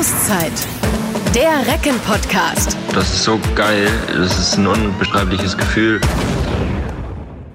Auszeit. Der Recken-Podcast. Das ist so geil. Das ist ein unbeschreibliches Gefühl.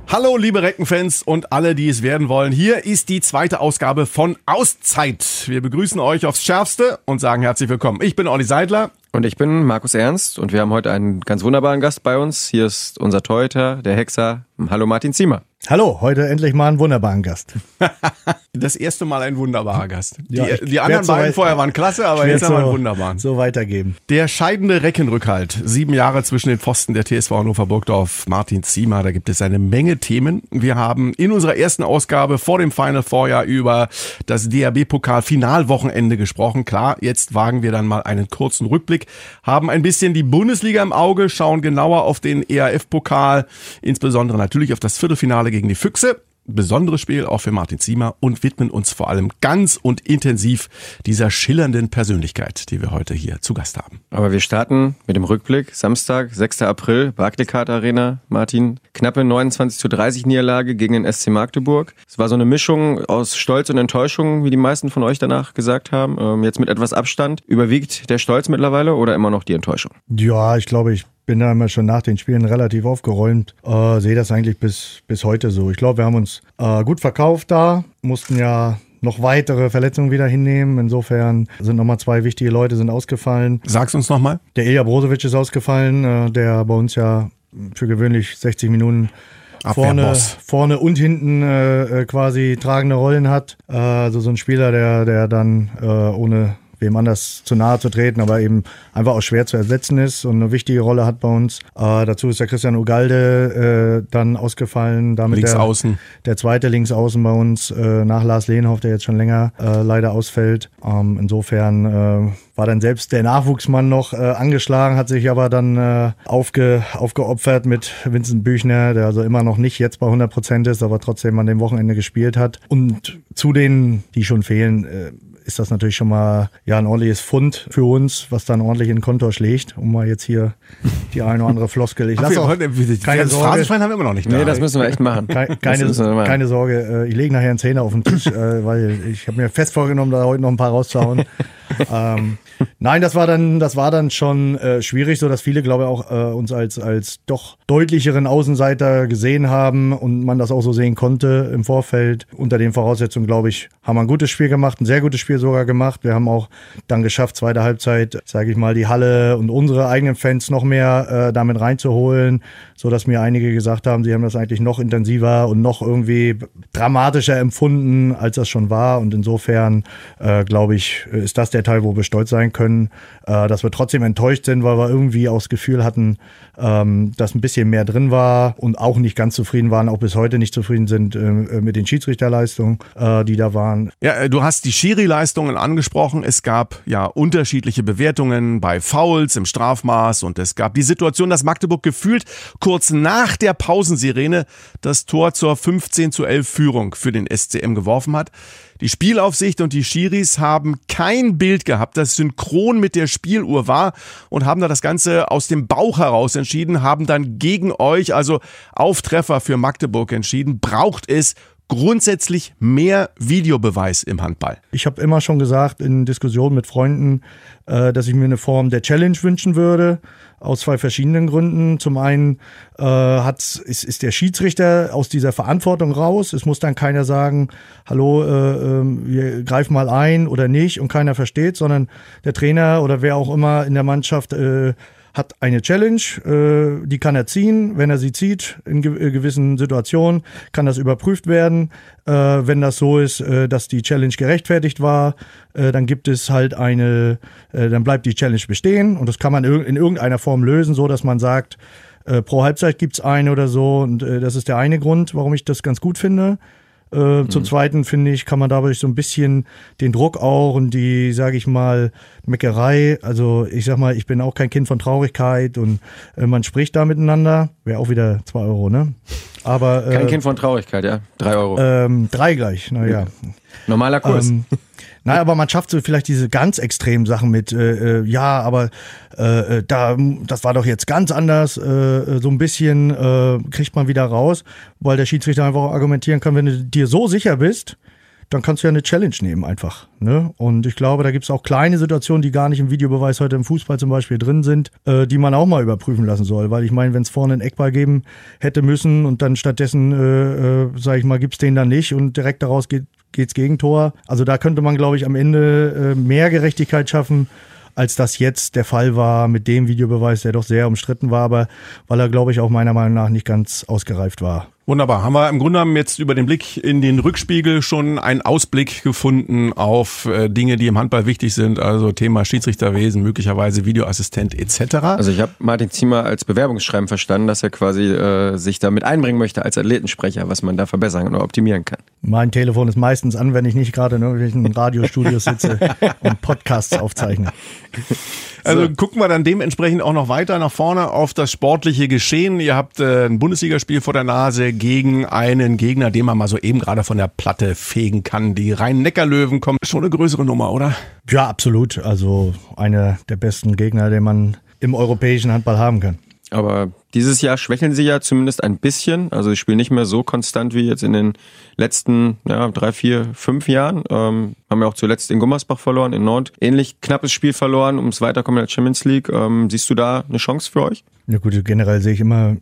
Hallo, liebe Reckenfans und alle, die es werden wollen. Hier ist die zweite Ausgabe von Auszeit. Wir begrüßen euch aufs Schärfste und sagen herzlich willkommen. Ich bin Olli Seidler. Und ich bin Markus Ernst und wir haben heute einen ganz wunderbaren Gast bei uns. Hier ist unser Torhüter, der Hexer. Hallo Martin Ziemer. Hallo, heute endlich mal einen wunderbaren Gast. das erste Mal ein wunderbarer Gast. Ja, die, die anderen beiden vorher waren klasse, aber jetzt haben wir einen wunderbaren. So weitergeben. Der scheidende Reckenrückhalt. Sieben Jahre zwischen den Pfosten der TSV Hannover Burgdorf, Martin Ziemer. Da gibt es eine Menge Themen. Wir haben in unserer ersten Ausgabe vor dem Final Vorjahr über das DRB-Pokal Finalwochenende gesprochen. Klar, jetzt wagen wir dann mal einen kurzen Rückblick, haben ein bisschen die Bundesliga im Auge, schauen genauer auf den ERF-Pokal, insbesondere natürlich auf das Viertelfinale gegen die Füchse. Besonderes Spiel auch für Martin Ziemer und widmen uns vor allem ganz und intensiv dieser schillernden Persönlichkeit, die wir heute hier zu Gast haben. Aber wir starten mit dem Rückblick. Samstag, 6. April, Barclaycard Arena, Martin. Knappe 29 zu 30 Niederlage gegen den SC Magdeburg. Es war so eine Mischung aus Stolz und Enttäuschung, wie die meisten von euch danach gesagt haben. Ähm, jetzt mit etwas Abstand. Überwiegt der Stolz mittlerweile oder immer noch die Enttäuschung? Ja, ich glaube, ich bin da immer schon nach den Spielen relativ aufgeräumt. Äh, sehe das eigentlich bis, bis heute so. Ich glaube, wir haben uns äh, gut verkauft da, mussten ja noch weitere Verletzungen wieder hinnehmen. Insofern sind nochmal zwei wichtige Leute sind ausgefallen. Sag's uns nochmal. Der Ilja Brozovic ist ausgefallen, äh, der bei uns ja für gewöhnlich 60 Minuten vorne, vorne und hinten äh, quasi tragende Rollen hat. Äh, also so ein Spieler, der, der dann äh, ohne wem anders zu nahe zu treten, aber eben einfach auch schwer zu ersetzen ist und eine wichtige Rolle hat bei uns. Äh, dazu ist der Christian Ugalde äh, dann ausgefallen. Damit links der, außen. Der zweite links außen bei uns, äh, nach Lars Lehnhoff, der jetzt schon länger äh, leider ausfällt. Ähm, insofern äh, war dann selbst der Nachwuchsmann noch äh, angeschlagen, hat sich aber dann äh, aufge, aufgeopfert mit Vincent Büchner, der also immer noch nicht jetzt bei 100 Prozent ist, aber trotzdem an dem Wochenende gespielt hat. Und zu denen, die schon fehlen, äh, ist das natürlich schon mal ja ein ordentliches Fund für uns, was dann ordentlich in den Kontor schlägt, um mal jetzt hier die eine oder andere Floskel. Ich lasse auch heute, keine Sorge. haben wir immer noch nicht da. Nee, das müssen wir echt machen. Keine, keine, keine Sorge, äh, ich lege nachher einen Zehner auf den Tisch, äh, weil ich habe mir fest vorgenommen, da heute noch ein paar rauszuhauen. ähm, nein, das war dann, das war dann schon äh, schwierig, so dass viele, glaube ich, auch äh, uns als als doch deutlicheren Außenseiter gesehen haben und man das auch so sehen konnte im Vorfeld. Unter den Voraussetzungen, glaube ich, haben wir ein gutes Spiel gemacht, ein sehr gutes Spiel sogar gemacht. Wir haben auch dann geschafft, zweite Halbzeit, sage ich mal, die Halle und unsere eigenen Fans noch mehr äh, damit reinzuholen, so dass mir einige gesagt haben, sie haben das eigentlich noch intensiver und noch irgendwie dramatischer empfunden, als das schon war. Und insofern, äh, glaube ich, ist das der Teil, wo wir stolz sein können, äh, dass wir trotzdem enttäuscht sind, weil wir irgendwie auch das Gefühl hatten, ähm, dass ein bisschen mehr drin war und auch nicht ganz zufrieden waren, auch bis heute nicht zufrieden sind äh, mit den Schiedsrichterleistungen, äh, die da waren. Ja, äh, du hast die Schiri-Leistungen angesprochen. Es gab ja unterschiedliche Bewertungen bei Fouls im Strafmaß und es gab die Situation, dass Magdeburg gefühlt kurz nach der Pausensirene das Tor zur 15 zu 11 Führung für den SCM geworfen hat. Die Spielaufsicht und die Schiris haben kein Bild gehabt, das synchron mit der Spieluhr war und haben da das Ganze aus dem Bauch heraus entschieden, haben dann gegen euch, also auf Treffer für Magdeburg entschieden. Braucht es grundsätzlich mehr Videobeweis im Handball? Ich habe immer schon gesagt in Diskussionen mit Freunden, äh, dass ich mir eine Form der Challenge wünschen würde, aus zwei verschiedenen Gründen. Zum einen äh, hat, ist, ist der Schiedsrichter aus dieser Verantwortung raus. Es muss dann keiner sagen, hallo, äh, äh, wir greifen mal ein oder nicht und keiner versteht, sondern der Trainer oder wer auch immer in der Mannschaft äh, hat eine Challenge, äh, die kann er ziehen. Wenn er sie zieht in ge äh, gewissen Situationen, kann das überprüft werden. Äh, wenn das so ist, äh, dass die Challenge gerechtfertigt war, äh, dann gibt es halt eine, äh, dann bleibt die Challenge bestehen und das kann man in irgendeiner Form lösen, so dass man sagt, äh, pro Halbzeit gibt's eine oder so und äh, das ist der eine Grund, warum ich das ganz gut finde. Äh, mhm. Zum Zweiten finde ich, kann man dadurch so ein bisschen den Druck auch und die, sage ich mal, Meckerei. Also ich sag mal, ich bin auch kein Kind von Traurigkeit und äh, man spricht da miteinander. Wäre auch wieder zwei Euro, ne? Aber äh, kein Kind von Traurigkeit, ja, drei Euro. Ähm, drei gleich, naja. Normaler Kurs. Ähm, Nein, aber man schafft so vielleicht diese ganz extremen Sachen mit, äh, äh, ja, aber äh, äh, da, das war doch jetzt ganz anders, äh, äh, so ein bisschen äh, kriegt man wieder raus, weil der Schiedsrichter einfach argumentieren kann, wenn du dir so sicher bist, dann kannst du ja eine Challenge nehmen einfach. Ne? Und ich glaube, da gibt es auch kleine Situationen, die gar nicht im Videobeweis heute im Fußball zum Beispiel drin sind, äh, die man auch mal überprüfen lassen soll. Weil ich meine, wenn es vorne einen Eckball geben hätte müssen und dann stattdessen, äh, äh, sage ich mal, gibt es den dann nicht und direkt daraus geht geht's Gegentor. Also da könnte man, glaube ich, am Ende äh, mehr Gerechtigkeit schaffen als das jetzt der Fall war mit dem Videobeweis, der doch sehr umstritten war, aber weil er, glaube ich, auch meiner Meinung nach nicht ganz ausgereift war. Wunderbar. Haben wir im Grunde genommen jetzt über den Blick in den Rückspiegel schon einen Ausblick gefunden auf äh, Dinge, die im Handball wichtig sind, also Thema Schiedsrichterwesen, möglicherweise Videoassistent etc. Also ich habe Martin Ziemer als Bewerbungsschreiben verstanden, dass er quasi äh, sich damit einbringen möchte als Athletensprecher, was man da verbessern oder optimieren kann. Mein Telefon ist meistens an, wenn ich nicht gerade in irgendwelchen Radiostudios sitze und Podcasts aufzeichne. Also so. gucken wir dann dementsprechend auch noch weiter nach vorne auf das sportliche Geschehen. Ihr habt äh, ein Bundesligaspiel vor der Nase gegen einen Gegner, den man mal so eben gerade von der Platte fegen kann. Die Rhein-Neckar-Löwen kommen schon eine größere Nummer, oder? Ja, absolut. Also einer der besten Gegner, den man im europäischen Handball haben kann. Aber dieses Jahr schwächeln sie ja zumindest ein bisschen. Also sie spielen nicht mehr so konstant wie jetzt in den letzten ja, drei, vier, fünf Jahren. Ähm, haben ja auch zuletzt in Gummersbach verloren, in Nord. Ähnlich knappes Spiel verloren ums Weiterkommen in der Champions League. Ähm, siehst du da eine Chance für euch? Ja gut, generell sehe ich immer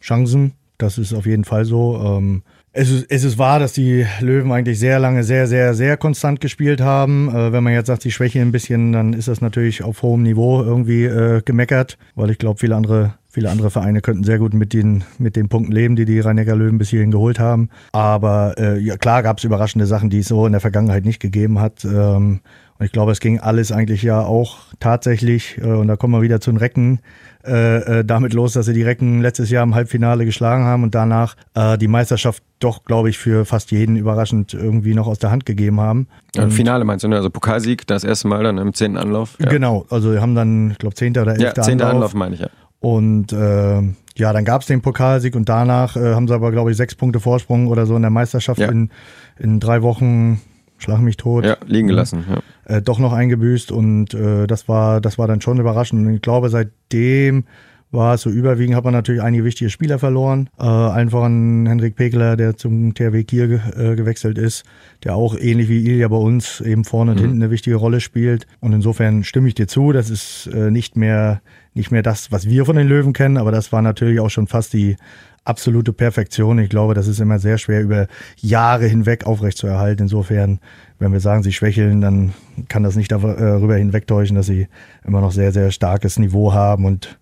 Chancen. Das ist auf jeden Fall so. Ähm es ist, es ist wahr, dass die Löwen eigentlich sehr lange sehr, sehr, sehr konstant gespielt haben. Äh, wenn man jetzt sagt, sie schwächen ein bisschen, dann ist das natürlich auf hohem Niveau irgendwie äh, gemeckert, weil ich glaube, viele andere Viele andere Vereine könnten sehr gut mit den, mit den Punkten leben, die die rhein löwen bis hierhin geholt haben. Aber äh, ja, klar gab es überraschende Sachen, die es so in der Vergangenheit nicht gegeben hat. Ähm, und ich glaube, es ging alles eigentlich ja auch tatsächlich, äh, und da kommen wir wieder zu den Recken, äh, äh, damit los, dass sie die Recken letztes Jahr im Halbfinale geschlagen haben und danach äh, die Meisterschaft doch, glaube ich, für fast jeden überraschend irgendwie noch aus der Hand gegeben haben. Ja, Finale meinst du, ne? Also Pokalsieg, das erste Mal dann im zehnten Anlauf. Ja. Genau, also wir haben dann, ich glaube, zehnter oder elfter ja, zehnter Anlauf. Anlauf meine ich, ja. Und äh, ja, dann gab es den Pokalsieg und danach äh, haben sie aber, glaube ich, sechs Punkte Vorsprung oder so in der Meisterschaft ja. in, in drei Wochen, schlag mich tot. Ja, liegen gelassen. Ja. Äh, doch noch eingebüßt und äh, das war, das war dann schon überraschend. Und ich glaube, seitdem war es so überwiegend, hat man natürlich einige wichtige Spieler verloren. Äh, einfach an Henrik Pegler, der zum THW Kiel ge äh, gewechselt ist, der auch ähnlich wie Ilja bei uns eben vorne und mhm. hinten eine wichtige Rolle spielt. Und insofern stimme ich dir zu, das ist äh, nicht mehr nicht mehr das, was wir von den Löwen kennen, aber das war natürlich auch schon fast die absolute Perfektion. Ich glaube, das ist immer sehr schwer über Jahre hinweg aufrechtzuerhalten. Insofern, wenn wir sagen, sie schwächeln, dann kann das nicht darüber hinwegtäuschen, dass sie immer noch sehr, sehr starkes Niveau haben und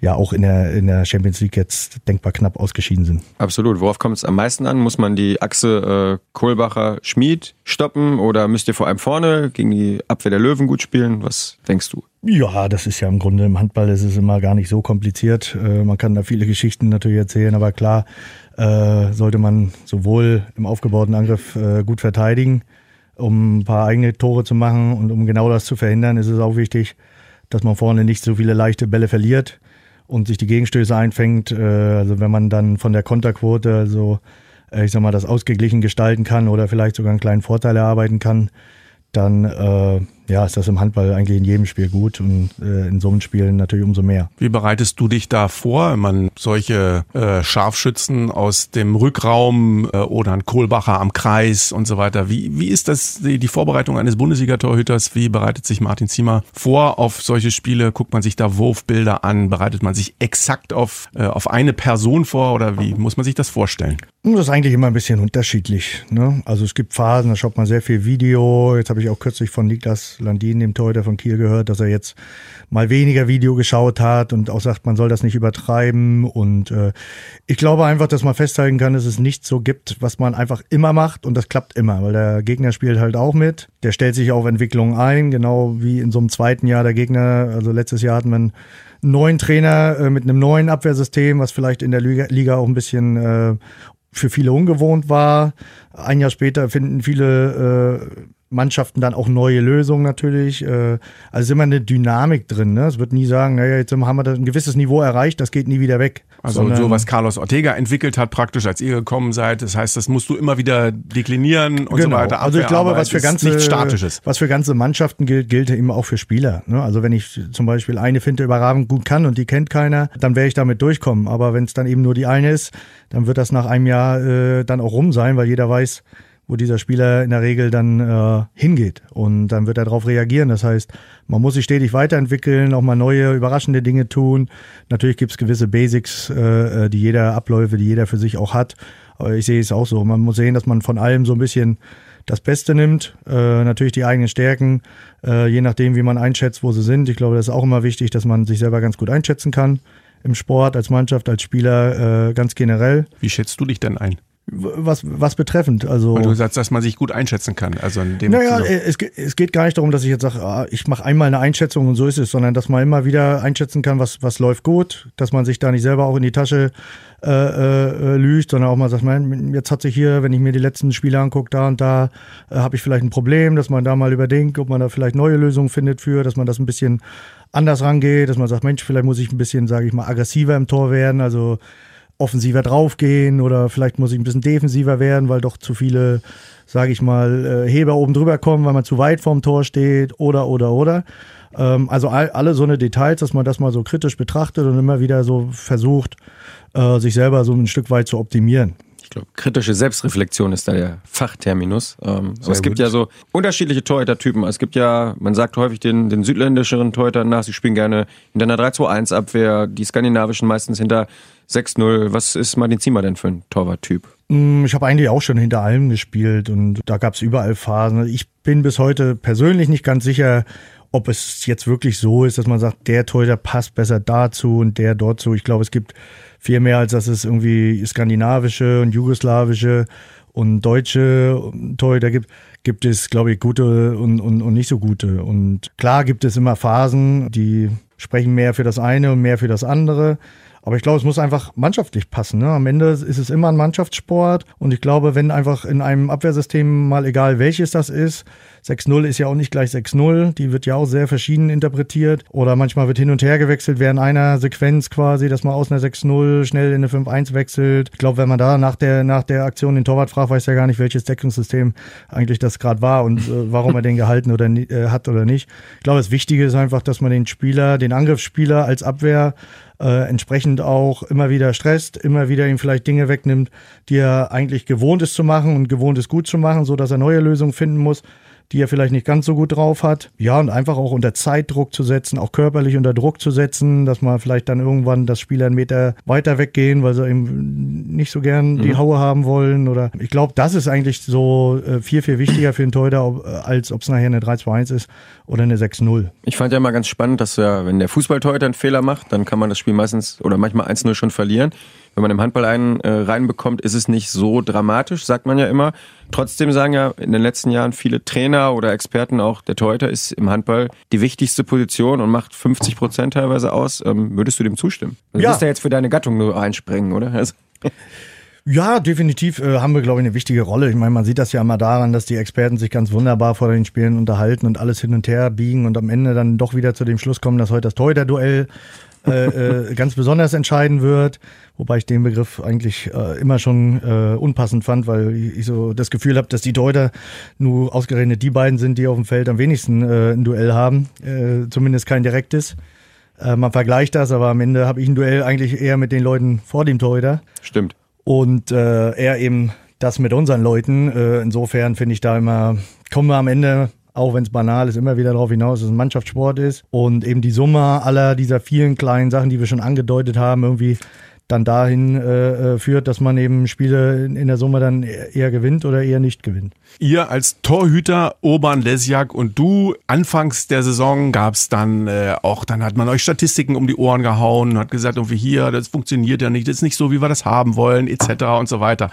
ja auch in der, in der Champions League jetzt denkbar knapp ausgeschieden sind. Absolut. Worauf kommt es am meisten an? Muss man die Achse äh, Kohlbacher-Schmied stoppen oder müsst ihr vor allem vorne gegen die Abwehr der Löwen gut spielen? Was denkst du? Ja, das ist ja im Grunde im Handball ist es immer gar nicht so kompliziert. Äh, man kann da viele Geschichten natürlich erzählen, aber klar äh, sollte man sowohl im aufgebauten Angriff äh, gut verteidigen, um ein paar eigene Tore zu machen und um genau das zu verhindern, ist es auch wichtig, dass man vorne nicht so viele leichte Bälle verliert und sich die Gegenstöße einfängt. Äh, also wenn man dann von der Konterquote, also äh, ich sag mal, das ausgeglichen gestalten kann oder vielleicht sogar einen kleinen Vorteil erarbeiten kann, dann äh, ja, ist das im Handball eigentlich in jedem Spiel gut und äh, in so einem Spiel natürlich umso mehr. Wie bereitest du dich da vor, wenn man solche äh, Scharfschützen aus dem Rückraum äh, oder ein Kohlbacher am Kreis und so weiter, wie, wie ist das die, die Vorbereitung eines Bundesliga-Torhüters? Wie bereitet sich Martin Ziemer vor auf solche Spiele? Guckt man sich da Wurfbilder an? Bereitet man sich exakt auf, äh, auf eine Person vor oder wie muss man sich das vorstellen? Das ist eigentlich immer ein bisschen unterschiedlich. Ne? Also es gibt Phasen, da schaut man sehr viel Video. Jetzt habe ich auch kürzlich von Niklas Landin, dem Torhüter von Kiel, gehört, dass er jetzt mal weniger Video geschaut hat und auch sagt, man soll das nicht übertreiben. Und äh, ich glaube einfach, dass man festhalten kann, dass es nichts so gibt, was man einfach immer macht und das klappt immer, weil der Gegner spielt halt auch mit. Der stellt sich auf Entwicklungen ein, genau wie in so einem zweiten Jahr der Gegner. Also letztes Jahr hatten wir einen neuen Trainer äh, mit einem neuen Abwehrsystem, was vielleicht in der Liga, auch ein bisschen äh, für viele ungewohnt war. Ein Jahr später finden viele äh, Mannschaften dann auch neue Lösungen natürlich. Äh, also ist immer eine Dynamik drin. Ne? Es wird nie sagen, naja, jetzt haben wir ein gewisses Niveau erreicht, das geht nie wieder weg. Also Sondern, so was Carlos Ortega entwickelt hat praktisch, als ihr gekommen seid. Das heißt, das musst du immer wieder deklinieren und genau. so weiter. Also ich glaube, was für ganze Statisches. was für ganze Mannschaften gilt, gilt eben auch für Spieler. Ne? Also wenn ich zum Beispiel eine Finte überragend gut kann und die kennt keiner, dann werde ich damit durchkommen. Aber wenn es dann eben nur die eine ist, dann wird das nach einem Jahr äh, dann auch rum sein, weil jeder weiß, wo dieser Spieler in der Regel dann äh, hingeht und dann wird er darauf reagieren. Das heißt, man muss sich stetig weiterentwickeln, auch mal neue, überraschende Dinge tun. Natürlich gibt es gewisse Basics, äh, äh, die jeder Abläufe, die jeder für sich auch hat. Aber ich sehe es auch so. Man muss sehen, dass man von allem so ein bisschen das Beste nimmt, äh, natürlich die eigenen Stärken, äh, je nachdem, wie man einschätzt, wo sie sind. Ich glaube, das ist auch immer wichtig, dass man sich selber ganz gut einschätzen kann im Sport, als Mannschaft, als Spieler, äh, ganz generell. Wie schätzt du dich denn ein? Was, was betreffend, also. Weil du sagst, dass man sich gut einschätzen kann. Also in dem naja, es, es geht gar nicht darum, dass ich jetzt sage, ah, ich mache einmal eine Einschätzung und so ist es, sondern dass man immer wieder einschätzen kann, was, was läuft gut, dass man sich da nicht selber auch in die Tasche äh, äh, lügt, sondern auch mal sagt, man, jetzt hat sich hier, wenn ich mir die letzten Spiele angucke, da und da äh, habe ich vielleicht ein Problem, dass man da mal überdenkt, ob man da vielleicht neue Lösungen findet für, dass man das ein bisschen anders rangeht, dass man sagt, Mensch, vielleicht muss ich ein bisschen, sage ich mal, aggressiver im Tor werden, also offensiver draufgehen oder vielleicht muss ich ein bisschen defensiver werden, weil doch zu viele, sage ich mal, äh, Heber oben drüber kommen, weil man zu weit vorm Tor steht oder, oder, oder. Ähm, also all, alle so eine Details, dass man das mal so kritisch betrachtet und immer wieder so versucht, äh, sich selber so ein Stück weit zu optimieren. Ich glaube, kritische Selbstreflexion ist da der Fachterminus. Ähm, aber es gibt gut. ja so unterschiedliche Torhüter-Typen. Es gibt ja, man sagt häufig den, den südländischeren Torhütern nach, sie spielen gerne hinter einer 3-2-1-Abwehr, die skandinavischen meistens hinter 6-0. Was ist Martin Ziemer denn für ein Torwarttyp? Mm, ich habe eigentlich auch schon hinter allem gespielt und da gab es überall Phasen. Ich bin bis heute persönlich nicht ganz sicher, ob es jetzt wirklich so ist, dass man sagt, der Torhüter passt besser dazu und der dort zu. Ich glaube, es gibt viel mehr, als dass es irgendwie skandinavische und jugoslawische und deutsche Torhüter gibt, gibt es, glaube ich, gute und, und, und nicht so gute. Und klar gibt es immer Phasen, die sprechen mehr für das eine und mehr für das andere. Aber ich glaube, es muss einfach mannschaftlich passen. Ne? Am Ende ist es immer ein Mannschaftssport. Und ich glaube, wenn einfach in einem Abwehrsystem mal egal welches das ist, 6-0 ist ja auch nicht gleich 6-0. Die wird ja auch sehr verschieden interpretiert. Oder manchmal wird hin und her gewechselt während einer Sequenz quasi, dass man aus einer 6-0 schnell in eine 5-1 wechselt. Ich glaube, wenn man da nach der, nach der Aktion den Torwart fragt, weiß er gar nicht, welches Deckungssystem eigentlich das gerade war und äh, warum er den gehalten oder äh, hat oder nicht. Ich glaube, das Wichtige ist einfach, dass man den Spieler, den Angriffsspieler als Abwehr äh, entsprechend auch immer wieder stresst, immer wieder ihm vielleicht Dinge wegnimmt, die er eigentlich gewohnt ist zu machen und gewohnt ist gut zu machen, so dass er neue Lösungen finden muss die er vielleicht nicht ganz so gut drauf hat. Ja, und einfach auch unter Zeitdruck zu setzen, auch körperlich unter Druck zu setzen, dass man vielleicht dann irgendwann das Spieler einen Meter weiter weggehen, weil sie eben nicht so gern die mhm. Haue haben wollen. Oder ich glaube, das ist eigentlich so äh, viel, viel wichtiger für einen Torhüter, äh, als ob es nachher eine 3-2-1 ist oder eine 6-0. Ich fand ja mal ganz spannend, dass ja, wenn der Fußballtorhüter einen Fehler macht, dann kann man das Spiel meistens oder manchmal 1-0 schon verlieren wenn man im Handball einen äh, reinbekommt, ist es nicht so dramatisch, sagt man ja immer. Trotzdem sagen ja in den letzten Jahren viele Trainer oder Experten auch, der Torhüter ist im Handball die wichtigste Position und macht 50 Prozent teilweise aus. Ähm, würdest du dem zustimmen? Du ja. musst ja jetzt für deine Gattung nur einspringen, oder? Also. Ja, definitiv äh, haben wir, glaube ich, eine wichtige Rolle. Ich meine, man sieht das ja immer daran, dass die Experten sich ganz wunderbar vor den Spielen unterhalten und alles hin und her biegen und am Ende dann doch wieder zu dem Schluss kommen, dass heute das Torhüter-Duell äh, äh, ganz besonders entscheiden wird. Wobei ich den Begriff eigentlich äh, immer schon äh, unpassend fand, weil ich so das Gefühl habe, dass die Deuter nur ausgerechnet die beiden sind, die auf dem Feld am wenigsten äh, ein Duell haben. Zumindest kein direktes. Äh, man vergleicht das, aber am Ende habe ich ein Duell eigentlich eher mit den Leuten vor dem Torhüter. Stimmt. Und äh, er eben das mit unseren Leuten. Äh, insofern finde ich da immer, kommen wir am Ende auch wenn es banal ist, immer wieder darauf hinaus, dass es ein Mannschaftssport ist und eben die Summe aller dieser vielen kleinen Sachen, die wir schon angedeutet haben, irgendwie dann dahin äh, äh führt, dass man eben Spiele in der Summe dann eher gewinnt oder eher nicht gewinnt. Ihr als Torhüter, Urban Lesjak und du, anfangs der Saison gab es dann äh, auch, dann hat man euch Statistiken um die Ohren gehauen und hat gesagt, irgendwie hier, das funktioniert ja nicht, das ist nicht so, wie wir das haben wollen, etc. und so weiter.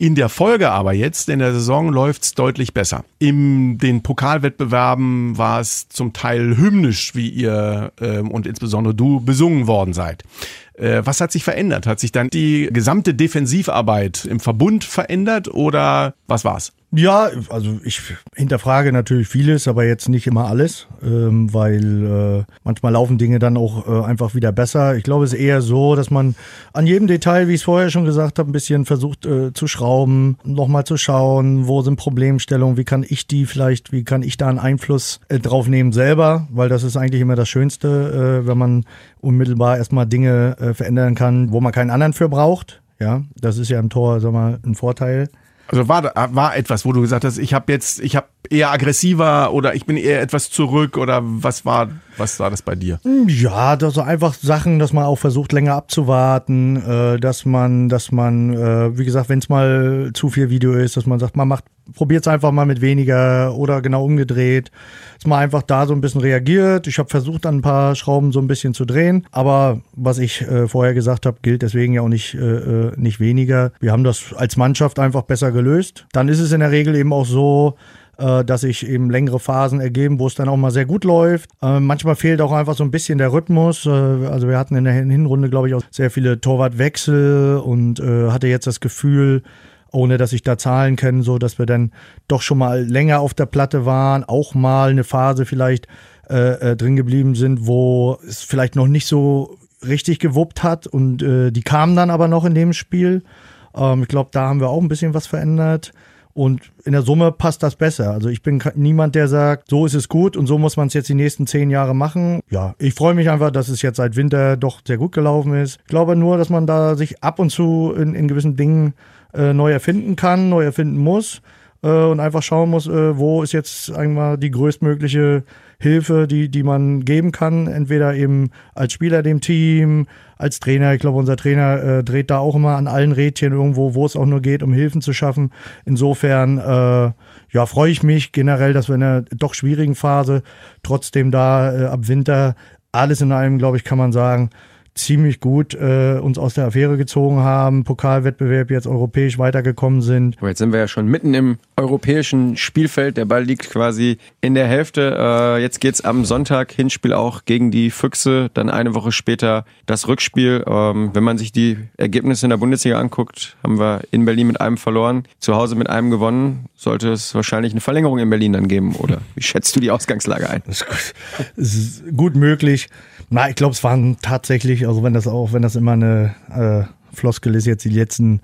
In der Folge aber jetzt, in der Saison, läuft's deutlich besser. In den Pokalwettbewerben war es zum Teil hymnisch, wie ihr ähm, und insbesondere du besungen worden seid. Äh, was hat sich verändert? Hat sich dann die gesamte Defensivarbeit im Verbund verändert oder was war's? Ja, also ich hinterfrage natürlich vieles, aber jetzt nicht immer alles, ähm, weil äh, manchmal laufen Dinge dann auch äh, einfach wieder besser. Ich glaube, es ist eher so, dass man an jedem Detail, wie ich es vorher schon gesagt habe, ein bisschen versucht äh, zu schrauben, nochmal zu schauen, wo sind Problemstellungen, wie kann ich die vielleicht, wie kann ich da einen Einfluss äh, drauf nehmen selber, weil das ist eigentlich immer das Schönste, äh, wenn man unmittelbar erstmal Dinge äh, verändern kann, wo man keinen anderen für braucht. Ja, das ist ja im Tor, sag mal, ein Vorteil. Also war, war etwas, wo du gesagt hast, ich habe jetzt, ich habe eher aggressiver oder ich bin eher etwas zurück oder was war, was war das bei dir? Ja, das so einfach Sachen, dass man auch versucht, länger abzuwarten, äh, dass man, dass man, äh, wie gesagt, wenn es mal zu viel Video ist, dass man sagt, man macht, probiert es einfach mal mit weniger oder genau umgedreht, dass man einfach da so ein bisschen reagiert. Ich habe versucht, an ein paar Schrauben so ein bisschen zu drehen, aber was ich äh, vorher gesagt habe, gilt deswegen ja auch nicht, äh, äh nicht weniger. Wir haben das als Mannschaft einfach besser gelöst. Dann ist es in der Regel eben auch so, äh, dass sich eben längere Phasen ergeben, wo es dann auch mal sehr gut läuft. Äh, manchmal fehlt auch einfach so ein bisschen der Rhythmus. Äh, also wir hatten in der Hinrunde, glaube ich, auch sehr viele Torwartwechsel und äh, hatte jetzt das Gefühl, ohne dass ich da Zahlen kenne, so dass wir dann doch schon mal länger auf der Platte waren, auch mal eine Phase vielleicht äh, äh, drin geblieben sind, wo es vielleicht noch nicht so richtig gewuppt hat und die kamen dann aber noch in dem Spiel. Ähm, ich glaube, da haben wir auch ein bisschen was verändert. Und in der Summe passt das besser. Also ich bin niemand, der sagt, so ist es gut und so muss man es jetzt die nächsten zehn Jahre machen. Ja, ich freue mich einfach, dass es jetzt seit Winter doch sehr gut gelaufen ist. Ich glaube nur, dass man da sich ab und zu in, in gewissen Dingen äh, neu erfinden kann, neu erfinden muss äh, und einfach schauen muss, äh, wo ist jetzt einmal die größtmögliche Hilfe, die, die man geben kann. Entweder eben als Spieler dem Team, als Trainer. Ich glaube, unser Trainer äh, dreht da auch immer an allen Rädchen irgendwo, wo es auch nur geht, um Hilfen zu schaffen. Insofern, äh, ja, freue ich mich generell, dass wir in einer doch schwierigen Phase trotzdem da äh, ab Winter alles in allem, glaube ich, kann man sagen, ziemlich gut äh, uns aus der Affäre gezogen haben, Pokalwettbewerb jetzt europäisch weitergekommen sind. Aber jetzt sind wir ja schon mitten im europäischen Spielfeld. Der Ball liegt quasi in der Hälfte. Äh, jetzt geht's am Sonntag Hinspiel auch gegen die Füchse. Dann eine Woche später das Rückspiel. Ähm, wenn man sich die Ergebnisse in der Bundesliga anguckt, haben wir in Berlin mit einem verloren, zu Hause mit einem gewonnen. Sollte es wahrscheinlich eine Verlängerung in Berlin dann geben, oder? Wie schätzt du die Ausgangslage ein? Das ist ist gut möglich. Na, ich glaube, es waren tatsächlich, also wenn das auch, wenn das immer eine äh, Floskel ist jetzt die letzten,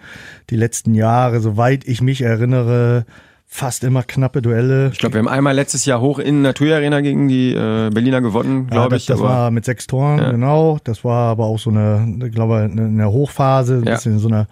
die letzten Jahre, soweit ich mich erinnere, fast immer knappe Duelle. Ich glaube, wir haben einmal letztes Jahr hoch in Naturarena gegen die äh, Berliner gewonnen, glaube ja, ich. Das war mit sechs Toren, ja. genau. Das war aber auch so eine, ich glaube, eine, eine Hochphase, ein ja. bisschen so eine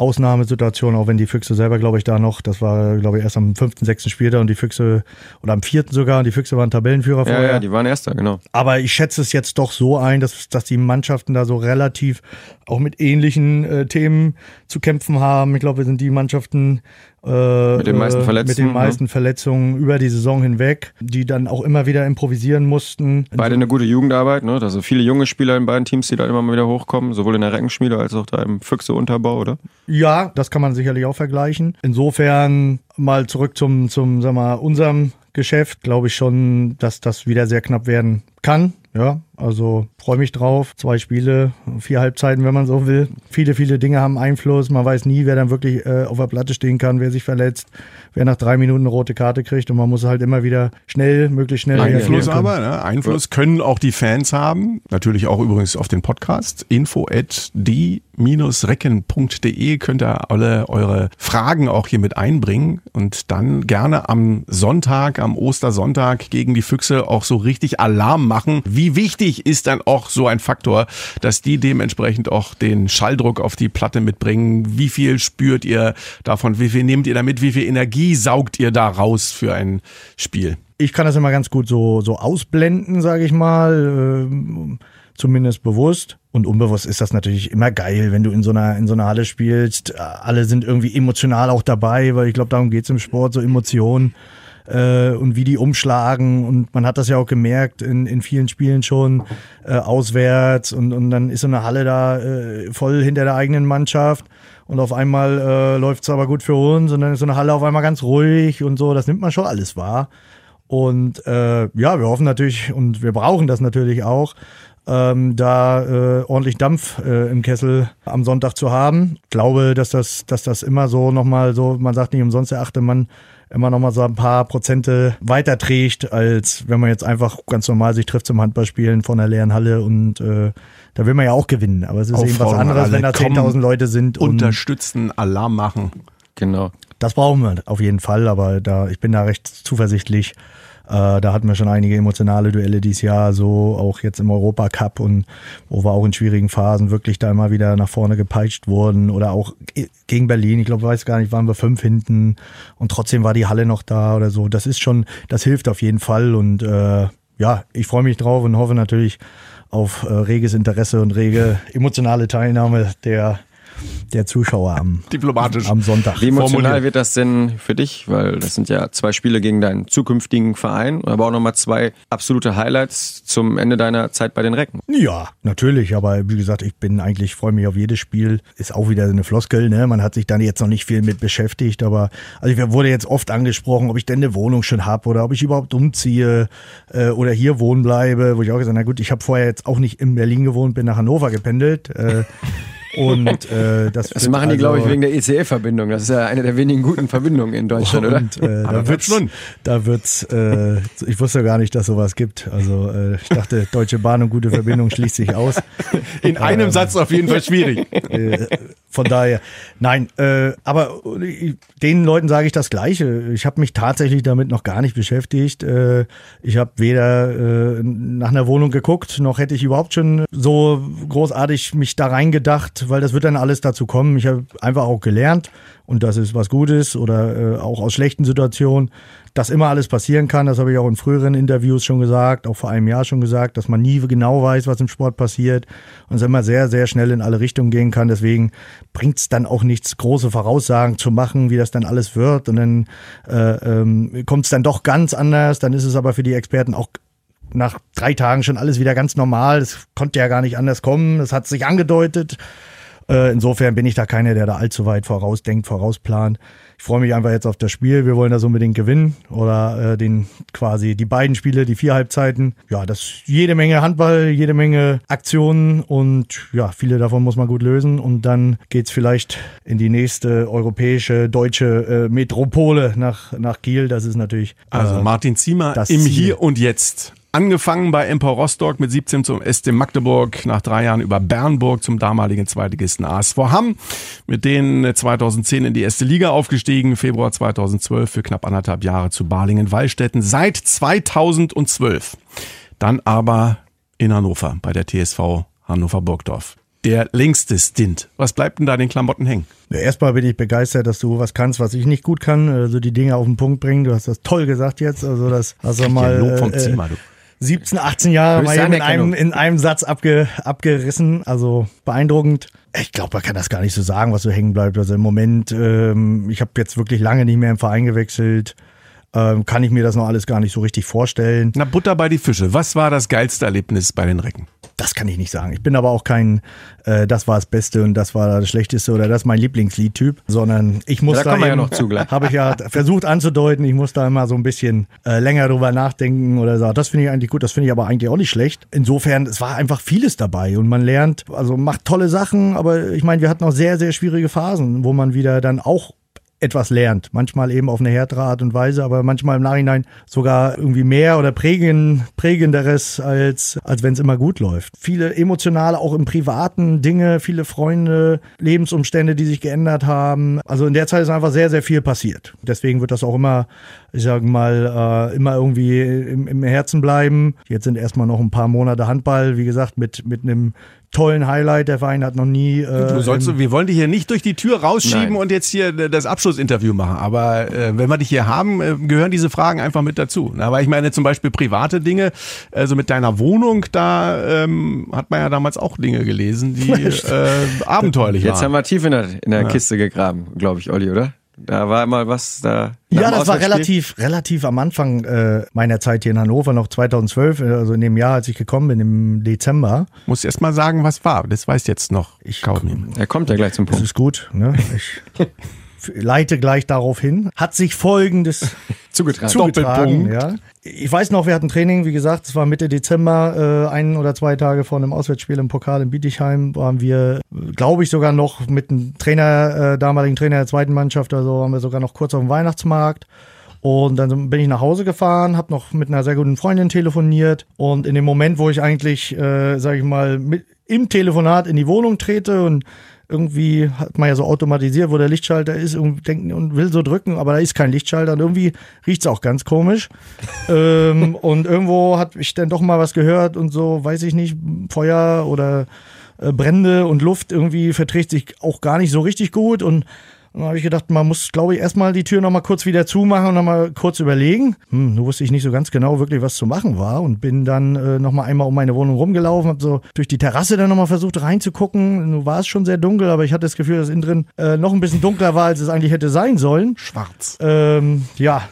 Ausnahmesituation, auch wenn die Füchse selber, glaube ich, da noch, das war, glaube ich, erst am fünften, sechsten Spieltag und die Füchse, oder am vierten sogar, und die Füchse waren Tabellenführer vorher. Ja, ja, die waren erster, genau. Aber ich schätze es jetzt doch so ein, dass, dass die Mannschaften da so relativ auch mit ähnlichen äh, Themen zu kämpfen haben. Ich glaube, wir sind die Mannschaften, äh, mit den meisten Verletzungen, mit den meisten Verletzungen über die Saison hinweg, die dann auch immer wieder improvisieren mussten. Beide eine gute Jugendarbeit, ne? Also viele junge Spieler in beiden Teams, die da immer mal wieder hochkommen, sowohl in der Reckenschmiede als auch da im Füchse-Unterbau, oder? Ja, das kann man sicherlich auch vergleichen. Insofern mal zurück zum, zum, sag mal, unserem Geschäft, glaube ich schon, dass das wieder sehr knapp werden kann. Ja, also freue mich drauf. Zwei Spiele, vier Halbzeiten, wenn man so will. Viele, viele Dinge haben Einfluss. Man weiß nie, wer dann wirklich äh, auf der Platte stehen kann, wer sich verletzt, wer nach drei Minuten eine rote Karte kriegt. Und man muss halt immer wieder schnell, möglichst schnell Einfluss aber, ne? Einfluss können auch die Fans haben. Natürlich auch übrigens auf den Podcast. Info at die-recken.de könnt ihr alle eure Fragen auch hier mit einbringen und dann gerne am Sonntag, am Ostersonntag gegen die Füchse auch so richtig Alarm machen. Wie wichtig ist dann auch so ein Faktor, dass die dementsprechend auch den Schalldruck auf die Platte mitbringen? Wie viel spürt ihr davon? Wie viel nehmt ihr damit? Wie viel Energie saugt ihr da raus für ein Spiel? Ich kann das immer ganz gut so, so ausblenden, sage ich mal. Äh, zumindest bewusst. Und unbewusst ist das natürlich immer geil, wenn du in so einer, in so einer Halle spielst. Alle sind irgendwie emotional auch dabei, weil ich glaube, darum geht es im Sport, so Emotionen äh, und wie die umschlagen. Und man hat das ja auch gemerkt in, in vielen Spielen schon äh, auswärts und, und dann ist so eine Halle da äh, voll hinter der eigenen Mannschaft. Und auf einmal äh, läuft es aber gut für uns und dann ist so eine Halle auf einmal ganz ruhig und so. Das nimmt man schon alles wahr. Und äh, ja, wir hoffen natürlich und wir brauchen das natürlich auch, ähm, da äh, ordentlich Dampf äh, im Kessel am Sonntag zu haben. Ich glaube, dass das, dass das immer so nochmal so, man sagt nicht umsonst, der achte Mann immer noch mal so ein paar Prozente weiter trägt, als wenn man jetzt einfach ganz normal sich trifft zum Handballspielen von der leeren Halle und äh, da will man ja auch gewinnen. Aber es ist eben was anderes, wenn da 10.000 Leute sind. Und unterstützen, Alarm machen. Genau. Das brauchen wir auf jeden Fall, aber da, ich bin da recht zuversichtlich, Äh, da hatten wir schon einige emotionale Duelle dieses Jahr, so auch jetzt im Europacup und wo wir auch in schwierigen Phasen wirklich da immer wieder nach vorne gepeitscht wurden oder auch gegen Berlin. Ich glaube, weiß gar nicht, waren wir fünf hinten und trotzdem war die Halle noch da oder so. Das ist schon, das hilft auf jeden Fall und äh, ja, ich freue mich drauf und hoffe natürlich auf äh, reges Interesse und rege emotionale Teilnahme der der Zuschauer am, Diplomatisch. am Sonntag. Wie emotional formuliert. wird das denn für dich? Weil das sind ja zwei Spiele gegen deinen zukünftigen Verein, aber auch nochmal zwei absolute Highlights zum Ende deiner Zeit bei den Recken. Ja, natürlich, aber wie gesagt, ich bin eigentlich, freue mich auf jedes Spiel. Ist auch wieder eine Floskel, ne? Man hat sich dann jetzt noch nicht viel mit beschäftigt, aber also ich wurde jetzt oft angesprochen, ob ich denn eine Wohnung schon habe oder ob ich überhaupt umziehe äh, oder hier wohnen bleibe, wo ich auch gesagt habe, na gut, ich habe vorher jetzt auch nicht in Berlin gewohnt, bin nach Hannover gependelt. Äh, und äh, das, Das machen die, also- glaube ich, wegen der ECE-Verbindung. Das ist ja eine der wenigen guten Verbindungen in Deutschland, oder? Und, äh, da wird wird's, schon. da wird's, äh, ich wusste gar nicht, dass sowas gibt. Also äh, ich dachte, Deutsche Bahn und gute Verbindung schließt sich aus. In einem Satz auf jeden Fall schwierig. Äh, von daher, nein, äh, aber äh, den Leuten sage ich das Gleiche. Ich habe mich tatsächlich damit noch gar nicht beschäftigt. Äh, ich habe weder äh, nach einer Wohnung geguckt, noch hätte ich überhaupt schon so großartig mich da reingedacht, weil das wird dann alles dazu kommen. Ich habe einfach auch gelernt und das ist was Gutes oder äh, auch aus schlechten Situationen, dass immer alles passieren kann. Das habe ich auch in früheren Interviews schon gesagt, auch vor einem Jahr schon gesagt, dass man nie genau weiß, was im Sport passiert und es immer sehr, sehr schnell in alle Richtungen gehen kann. Deswegen bringt es dann auch nichts, große Voraussagen zu machen, wie das dann alles wird. Und dann äh, ähm, kommt es dann doch ganz anders. Dann ist es aber für die Experten auch nach drei Tagen schon alles wieder ganz normal. Es konnte ja gar nicht anders kommen. Es hat sich angedeutet. Äh, insofern bin ich da keiner, der da allzu weit vorausdenkt, vorausplant. Ich freue mich einfach jetzt auf das Spiel. Wir wollen das unbedingt gewinnen oder äh, den quasi die beiden Spiele, die vier Halbzeiten. Ja, das ist jede Menge Handball, jede Menge Aktionen und ja, viele davon muss man gut lösen und dann geht's vielleicht in die nächste europäische, deutsche äh, Metropole nach, nach Kiel. Das ist natürlich Also äh, Martin Ziemer im Ziel. Hier und Jetzt. Angefangen bei Empor Rostock mit 17 zum SC Magdeburg, nach drei Jahren über Bernburg zum damaligen Zweitligisten ASV Hamm, mit denen 2010 in die erste Liga aufgestiegen, Februar 2012 für knapp anderthalb Jahre zu Balingen-Wallstätten, seit 2012. Dann aber in Hannover bei der TSV Hannover-Burgdorf. Der längste Stint. Was bleibt denn da in den Klamotten hängen? Ja, erstmal bin ich begeistert, dass du was kannst, was ich nicht gut kann, also die Dinge auf den Punkt bringen. Du hast das toll gesagt jetzt, also das hast du mal Lob vom äh, Ziemer, du. 17, 18 Jahre mal in einem, in einem Satz abge, abgerissen, also beeindruckend. Ich glaube, man kann das gar nicht so sagen, was so hängen bleibt. Also im Moment, ähm, ich habe jetzt wirklich lange nicht mehr im Verein gewechselt. Ähm, kann ich mir das noch alles gar nicht so richtig vorstellen. Na, Butter bei die Fische. Was war das geilste Erlebnis bei den Recken? Das kann ich nicht sagen. Ich bin aber auch kein, äh, das war das Beste und das war das Schlechteste oder das ist mein Lieblingsliedtyp, sondern ich muss Ja, da da, ja eben- gleich. Habe ich ja versucht anzudeuten. Ich muss da immer so ein bisschen äh, länger drüber nachdenken oder so. Das finde ich eigentlich gut. Das finde ich aber eigentlich auch nicht schlecht. Insofern, es war einfach vieles dabei und man lernt, also macht tolle Sachen, aber ich meine, wir hatten auch sehr, sehr schwierige Phasen, wo man wieder dann auch etwas lernt. Manchmal eben auf eine härtere Art und Weise, aber manchmal im Nachhinein sogar irgendwie mehr oder prägen, prägenderes, als, als wenn es immer gut läuft. Viele emotionale, auch im privaten Dinge, viele Freunde, Lebensumstände, die sich geändert haben. Also in der Zeit ist einfach sehr, sehr viel passiert. Deswegen wird das auch immer, ich sage mal, äh, immer irgendwie im, im Herzen bleiben. Jetzt sind erstmal noch ein paar Monate Handball, wie gesagt, mit, mit einem tollen Highlight. Der Verein hat noch nie. Äh, Du sollst, wir wollen dich hier nicht durch die Tür rausschieben Nein. und jetzt hier das Abschlussinterview machen. Aber äh, wenn wir dich hier haben, äh, gehören diese Fragen einfach mit dazu. Na, aber ich meine zum Beispiel private Dinge, also mit deiner Wohnung, da ähm, hat man ja damals auch Dinge gelesen, die äh, abenteuerlich Jetzt haben waren. wir tief in der, in der Kiste gegraben, glaube ich, Olli, oder? Da war mal was da. Ja, das war relativ, relativ am Anfang äh, meiner Zeit hier in Hannover, noch 2012, äh, also in dem Jahr, als ich gekommen bin, im Dezember. Muss erst mal sagen, was war. Das weiß jetzt noch Ich- kaum Er kommt ja gleich zum Das Punkt. ist gut. Ne? Ich leite gleich darauf hin. Hat sich folgendes Zugetragen. zugetragen. Doppelpunkt. Ja. Ich weiß noch, wir hatten Training, wie gesagt, es war Mitte Dezember, äh, ein oder zwei Tage vor einem Auswärtsspiel im Pokal in Bietigheim, waren wir, glaube ich, sogar noch mit dem Trainer, äh, damaligen Trainer der zweiten Mannschaft, also waren wir sogar noch kurz auf dem Weihnachtsmarkt. Und dann bin ich nach Hause gefahren, habe noch mit einer sehr guten Freundin telefoniert. Und in dem Moment, wo ich eigentlich, äh, sage ich mal, mit, im Telefonat in die Wohnung trete und irgendwie hat man ja so automatisiert, wo der Lichtschalter ist und, denkt, und will so drücken, aber da ist kein Lichtschalter und irgendwie riecht es auch ganz komisch. ähm, und irgendwo hat ich dann doch mal was gehört und so, weiß ich nicht, Feuer oder äh, Brände und Luft irgendwie verträgt sich auch gar nicht so richtig gut und dann habe ich gedacht, man muss, glaube ich, erstmal die Tür nochmal kurz wieder zumachen und nochmal kurz überlegen. Hm, nur wusste ich nicht so ganz genau wirklich, was zu machen war und bin dann äh, nochmal einmal um meine Wohnung rumgelaufen, habe so durch die Terrasse dann nochmal versucht reinzugucken. Nun war es schon sehr dunkel, aber ich hatte das Gefühl, dass innen drin äh, noch ein bisschen dunkler war, als es eigentlich hätte sein sollen. Schwarz. Ähm, ja,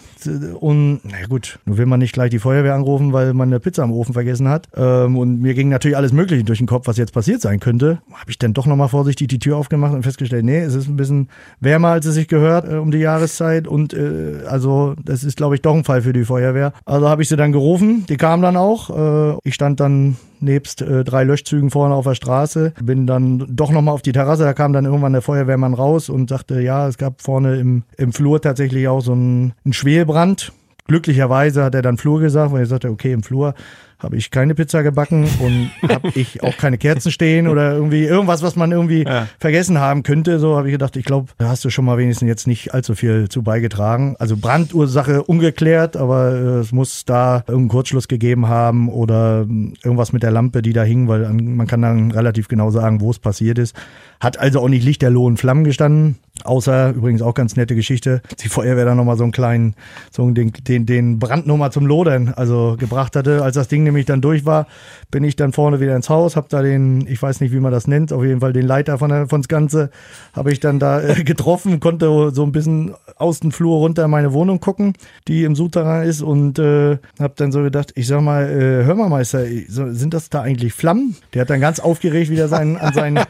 und na gut, nur will man nicht gleich die Feuerwehr anrufen, weil man eine Pizza am Ofen vergessen hat. Ähm, und mir ging natürlich alles Mögliche durch den Kopf, was jetzt passiert sein könnte. Habe ich dann doch nochmal vorsichtig die Tür aufgemacht und festgestellt, nee, es ist ein bisschen wärmer, als es sich gehört äh, um die Jahreszeit. Und äh, also das ist, glaube ich, doch ein Fall für die Feuerwehr. Also habe ich sie dann gerufen, die kamen dann auch. Äh, ich stand dann nebst äh, drei Löschzügen vorne auf der Straße. Bin dann doch nochmal auf die Terrasse, da kam dann irgendwann der Feuerwehrmann raus und sagte, ja, es gab vorne im, im Flur tatsächlich auch so einen, einen Schwelbrand. Glücklicherweise hat er dann Flur gesagt, weil er sagte, okay, im Flur habe ich keine Pizza gebacken und habe ich auch keine Kerzen stehen oder irgendwie irgendwas, was man irgendwie ja. vergessen haben könnte. So habe ich gedacht, ich glaube, da hast du schon mal wenigstens jetzt nicht allzu viel zu beigetragen. Also Brandursache ungeklärt, aber äh, es muss da irgendeinen Kurzschluss gegeben haben oder irgendwas mit der Lampe, die da hing, weil man kann dann relativ genau sagen, wo es passiert ist. Hat also auch nicht lichterloh in Flammen gestanden. Außer, übrigens auch ganz nette Geschichte, die Feuerwehr dann nochmal so einen kleinen, so den, den, den Brand nochmal zum Lodern, also gebracht hatte. Als das Ding nämlich dann durch war, bin ich dann vorne wieder ins Haus, habe da den, ich weiß nicht, wie man das nennt, auf jeden Fall den Leiter von der, von's Ganze, habe ich dann da äh, getroffen, konnte so ein bisschen aus dem Flur runter in meine Wohnung gucken, die im Souterrain ist und äh, habe dann so gedacht, ich sag mal, äh, hör mal Meister, sind das da eigentlich Flammen? Der hat dann ganz aufgeregt wieder sein, an, sein,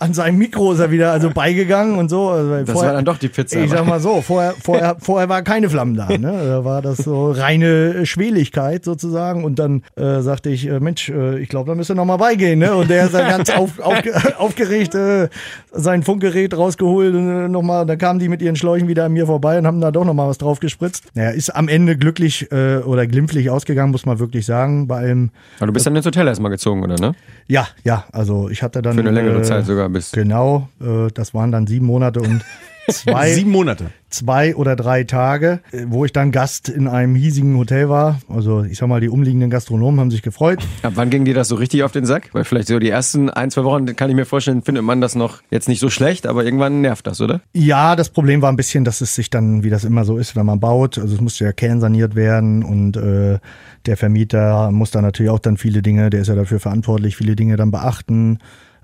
an seinem Mikro ist er wieder also beigegangen und so. Also das vorher, war dann doch die Pizza. Ich sag mal so, vorher, vorher, vorher war keine Flammen da. Ne? Da war das so reine Schweligkeit sozusagen und dann äh, sagte ich, äh, Mensch, äh, ich glaube, da müsste noch mal beigehen. Ne? Und der ist dann ganz auf, auf, aufgeregt äh, sein Funkgerät rausgeholt und äh, nochmal, da kamen die mit ihren Schläuchen wieder an mir vorbei und haben da doch noch mal was drauf gespritzt. Naja, ist am Ende glücklich oder glimpflich ausgegangen, muss man wirklich sagen. Bei allem. Aber du bist dann ins Hotel erstmal gezogen, oder ne? Ja, ja, also ich hatte dann. Für eine längere Zeit sogar bis. Genau, äh, das waren dann sieben Monate und zwei, Sieben Monate. Zwei oder drei Tage, äh, wo ich dann Gast in einem hiesigen Hotel war. Also ich sag mal, die umliegenden Gastronomen haben sich gefreut. Ab wann ging dir das so richtig auf den Sack? Weil vielleicht so die ersten ein, zwei Wochen, kann ich mir vorstellen, findet man das noch jetzt nicht so schlecht, aber irgendwann nervt das, oder? Ja, das Problem war ein bisschen, dass es sich dann, wie das immer so ist, wenn man baut, also es musste ja kernsaniert werden und äh, der Vermieter muss da natürlich auch dann viele Dinge, der ist ja dafür verantwortlich, viele Dinge dann beachten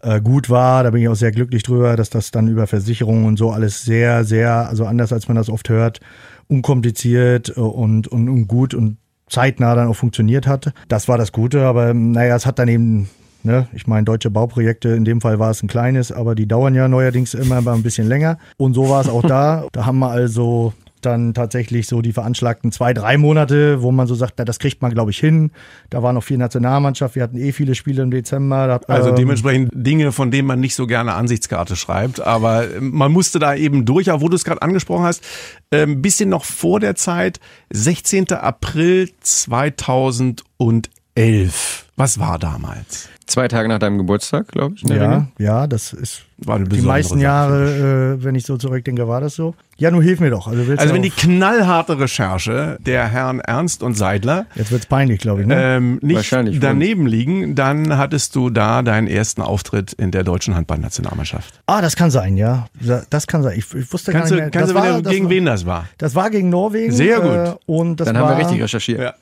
äh, gut war. Da bin ich auch sehr glücklich drüber, dass das dann über Versicherungen und so alles sehr, sehr, also anders als man das oft hört, unkompliziert und, und, und gut und zeitnah dann auch funktioniert hat. Das war das Gute, aber naja, es hat dann eben Ne? Ich meine, deutsche Bauprojekte, in dem Fall war es ein kleines, aber die dauern ja neuerdings immer ein bisschen länger. Und so war es auch da. Da haben wir also dann tatsächlich so die veranschlagten zwei, drei Monate, wo man so sagt, das kriegt man, glaube ich, hin. Da war noch viel Nationalmannschaft, wir hatten eh viele Spiele im Dezember. Da, also ähm, dementsprechend Dinge, von denen man nicht so gerne Ansichtskarte schreibt, aber man musste da eben durch, auch wo du es gerade angesprochen hast, ein ähm, bisschen noch vor der Zeit, 16. April 2011. Was war damals? Zwei Tage nach deinem Geburtstag, glaube ich. Ja, ja, das ist war die meisten Jahre, äh, wenn ich so zurückdenke, war das so. Ja, nun hilf mir doch. Also, also wenn die knallharte Recherche der Herren Ernst und Seidler jetzt wird's peinlich, glaube ich, ne? ähm, nicht daneben liegen, dann hattest du da deinen ersten Auftritt in der deutschen Handballnationalmannschaft. Ah, das kann sein, ja. Das kann sein. Ich, ich wusste kannst gar nicht mehr. Du, kannst das du war, gegen war, wen das war? Das war gegen Norwegen. Sehr gut. Äh, und das dann war, haben wir richtig recherchiert. Ja.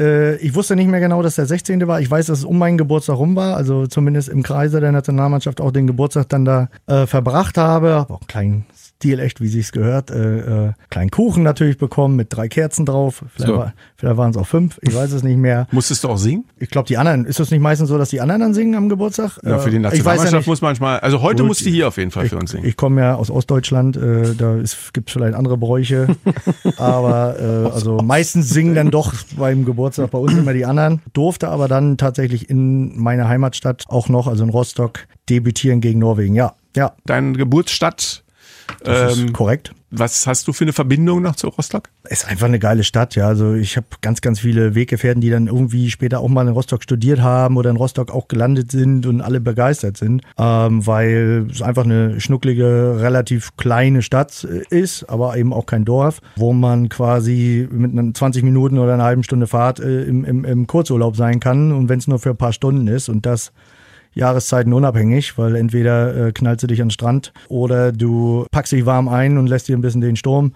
Äh, ich wusste nicht mehr genau, dass der 16. war. Ich weiß, dass es um meinen Geburtstag rum war. Also zumindest im Kreise der Nationalmannschaft auch den Geburtstag dann da äh, verbracht habe. Habe auch einen kleinen Stil echt, wie sich's gehört. Äh, äh, kleinen Kuchen natürlich bekommen mit drei Kerzen drauf. Vielleicht, so. war, vielleicht waren es auch fünf, ich weiß es nicht mehr. Musstest du auch singen? Ich glaube, die anderen, ist es nicht meistens so, dass die anderen dann singen am Geburtstag? Ja, für die Nationalmannschaft ja muss manchmal, also heute Gut, musst du hier auf jeden Fall für uns singen. Ich komme ja aus Ostdeutschland, äh, da gibt es vielleicht andere Bräuche, aber äh, also meistens singen dann doch beim Geburtstag bei uns immer die anderen. Durfte aber dann tatsächlich in meiner Heimatstadt auch noch, also in Rostock, debütieren gegen Norwegen. Ja, ja. Deine Geburtsstadt das ähm, ist korrekt. Was hast du für eine Verbindung noch zu Rostock? Ist einfach eine geile Stadt, ja. Also ich habe ganz, ganz viele Weggefährten, die dann irgendwie später auch mal in Rostock studiert haben oder in Rostock auch gelandet sind und alle begeistert sind, ähm, weil es einfach eine schnucklige, relativ kleine Stadt ist, aber eben auch kein Dorf, wo man quasi mit einer 20 Minuten oder einer halben Stunde Fahrt äh, im, im, im Kurzurlaub sein kann und wenn es nur für ein paar Stunden ist und das Jahreszeiten unabhängig, weil entweder äh, knallst du dich an den Strand oder du packst dich warm ein und lässt dir ein bisschen den Sturm